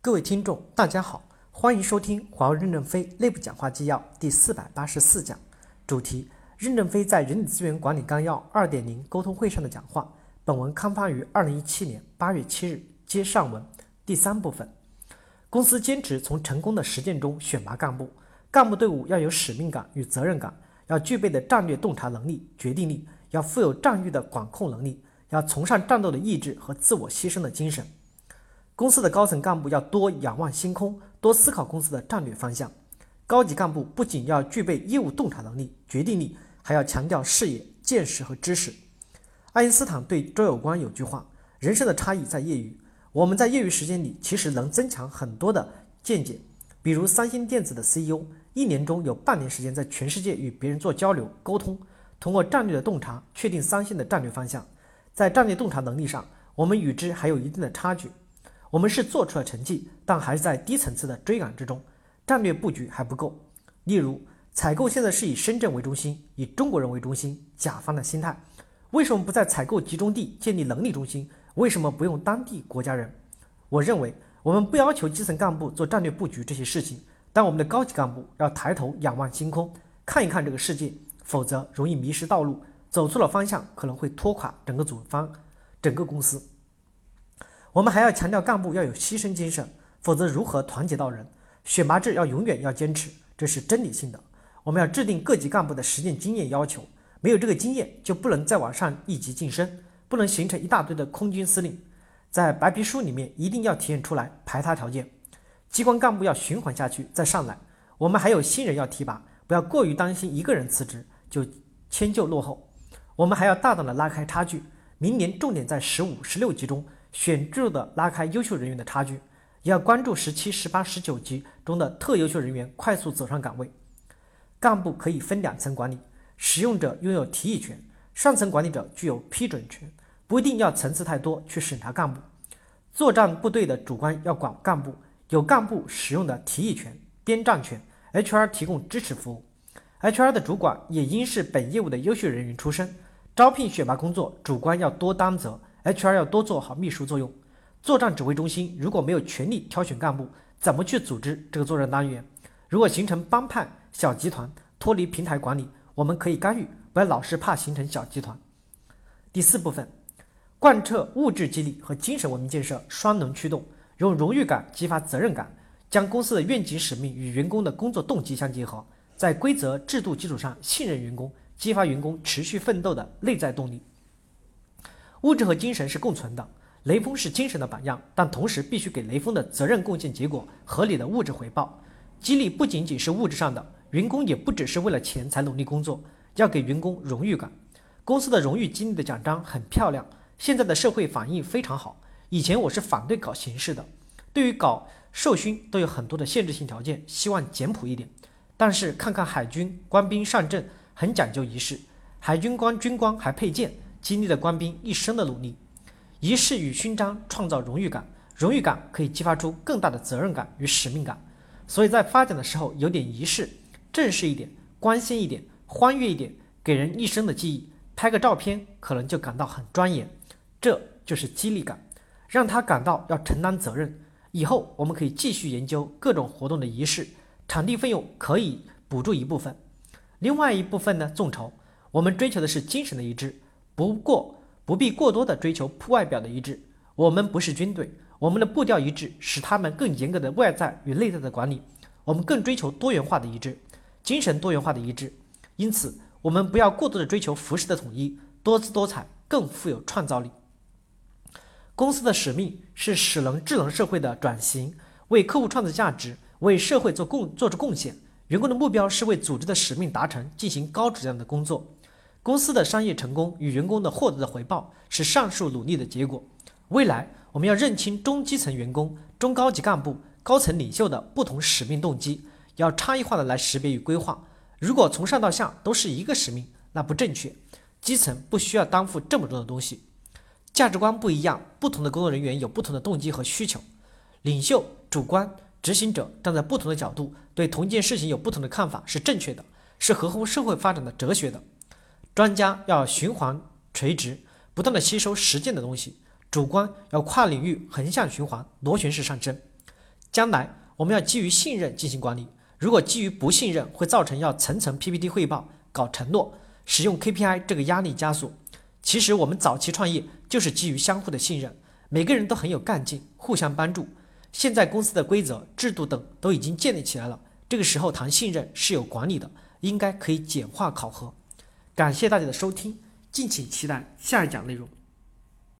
各位听众，大家好，欢迎收听华为任正非内部讲话纪要第四百八十四讲，主题：任正非在人力资源管理纲要二点零沟通会上的讲话。本文刊发于二零一七年八月七日，接上文。第三部分，公司坚持从成功的实践中选拔干部，干部队伍要有使命感与责任感，要具备的战略洞察能力、决定力，要富有战略的管控能力，要崇尚战斗的意志和自我牺牲的精神。公司的高层干部要多仰望星空，多思考公司的战略方向。高级干部不仅要具备业务洞察能力、决定力，还要强调视野、见识和知识。爱因斯坦对周有光有句话：“人生的差异在业余。”我们在业余时间里其实能增强很多的见解。比如三星电子的 CEO，一年中有半年时间在全世界与别人做交流沟通，通过战略的洞察确定三星的战略方向。在战略洞察能力上，我们与之还有一定的差距。我们是做出了成绩，但还是在低层次的追赶之中，战略布局还不够。例如，采购现在是以深圳为中心，以中国人为中心，甲方的心态，为什么不在采购集中地建立能力中心？为什么不用当地国家人？我认为，我们不要求基层干部做战略布局这些事情，但我们的高级干部要抬头仰望星空，看一看这个世界，否则容易迷失道路，走错了方向，可能会拖垮整个组方、整个公司。我们还要强调干部要有牺牲精神，否则如何团结到人？选拔制要永远要坚持，这是真理性的。我们要制定各级干部的实践经验要求，没有这个经验就不能再往上一级晋升，不能形成一大堆的空军司令。在白皮书里面一定要体现出来排他条件，机关干部要循环下去再上来。我们还有新人要提拔，不要过于担心一个人辞职就迁就落后。我们还要大胆的拉开差距，明年重点在十五、十六级中。显著的拉开优秀人员的差距，也要关注十七、十八、十九级中的特优秀人员快速走上岗位。干部可以分两层管理，使用者拥有提议权，上层管理者具有批准权，不一定要层次太多去审查干部。作战部队的主官要管干部，有干部使用的提议权、边站权，HR 提供支持服务。HR 的主管也应是本业务的优秀人员出身。招聘选拔工作，主观要多担责。HR 要多做好秘书作用，作战指挥中心如果没有权力挑选干部，怎么去组织这个作战单元？如果形成帮派小集团，脱离平台管理，我们可以干预，不要老是怕形成小集团。第四部分，贯彻物质激励和精神文明建设双轮驱动，用荣誉感激发责任感，将公司的愿景使命与员工的工作动机相结合，在规则制度基础上信任员工，激发员工持续奋斗的内在动力。物质和精神是共存的，雷锋是精神的榜样，但同时必须给雷锋的责任贡献结果合理的物质回报。激励不仅仅是物质上的，员工也不只是为了钱才努力工作，要给员工荣誉感。公司的荣誉激励的奖章很漂亮，现在的社会反应非常好。以前我是反对搞形式的，对于搞授勋都有很多的限制性条件，希望简朴一点。但是看看海军官兵上阵，很讲究仪式，海军官军官还配剑。经历了官兵一生的努力，仪式与勋章创造荣誉感，荣誉感可以激发出更大的责任感与使命感。所以在发奖的时候有点仪式，正式一点，光鲜一点，欢悦一点，给人一生的记忆。拍个照片可能就感到很庄严，这就是激励感，让他感到要承担责任。以后我们可以继续研究各种活动的仪式，场地费用可以补助一部分，另外一部分呢，众筹。我们追求的是精神的一致。不过不必过多的追求外表的一致。我们不是军队，我们的步调一致，使他们更严格的外在与内在的管理。我们更追求多元化的一致，精神多元化的一致。因此，我们不要过多的追求服饰的统一，多姿多彩，更富有创造力。公司的使命是使能智能社会的转型，为客户创造价值，为社会做贡做出贡献。员工的目标是为组织的使命达成进行高质量的工作。公司的商业成功与员工的获得的回报是上述努力的结果。未来我们要认清中基层员工、中高级干部、高层领袖的不同使命动机，要差异化的来识别与规划。如果从上到下都是一个使命，那不正确。基层不需要担负这么多的东西，价值观不一样，不同的工作人员有不同的动机和需求。领袖、主观、执行者站在不同的角度，对同一件事情有不同的看法，是正确的，是合乎社会发展的哲学的。专家要循环垂直，不断的吸收实践的东西；主观要跨领域横向循环，螺旋式上升。将来我们要基于信任进行管理，如果基于不信任，会造成要层层 PPT 汇报、搞承诺、使用 KPI 这个压力加速。其实我们早期创业就是基于相互的信任，每个人都很有干劲，互相帮助。现在公司的规则、制度等都已经建立起来了，这个时候谈信任是有管理的，应该可以简化考核。感谢大家的收听，敬请期待下一讲内容。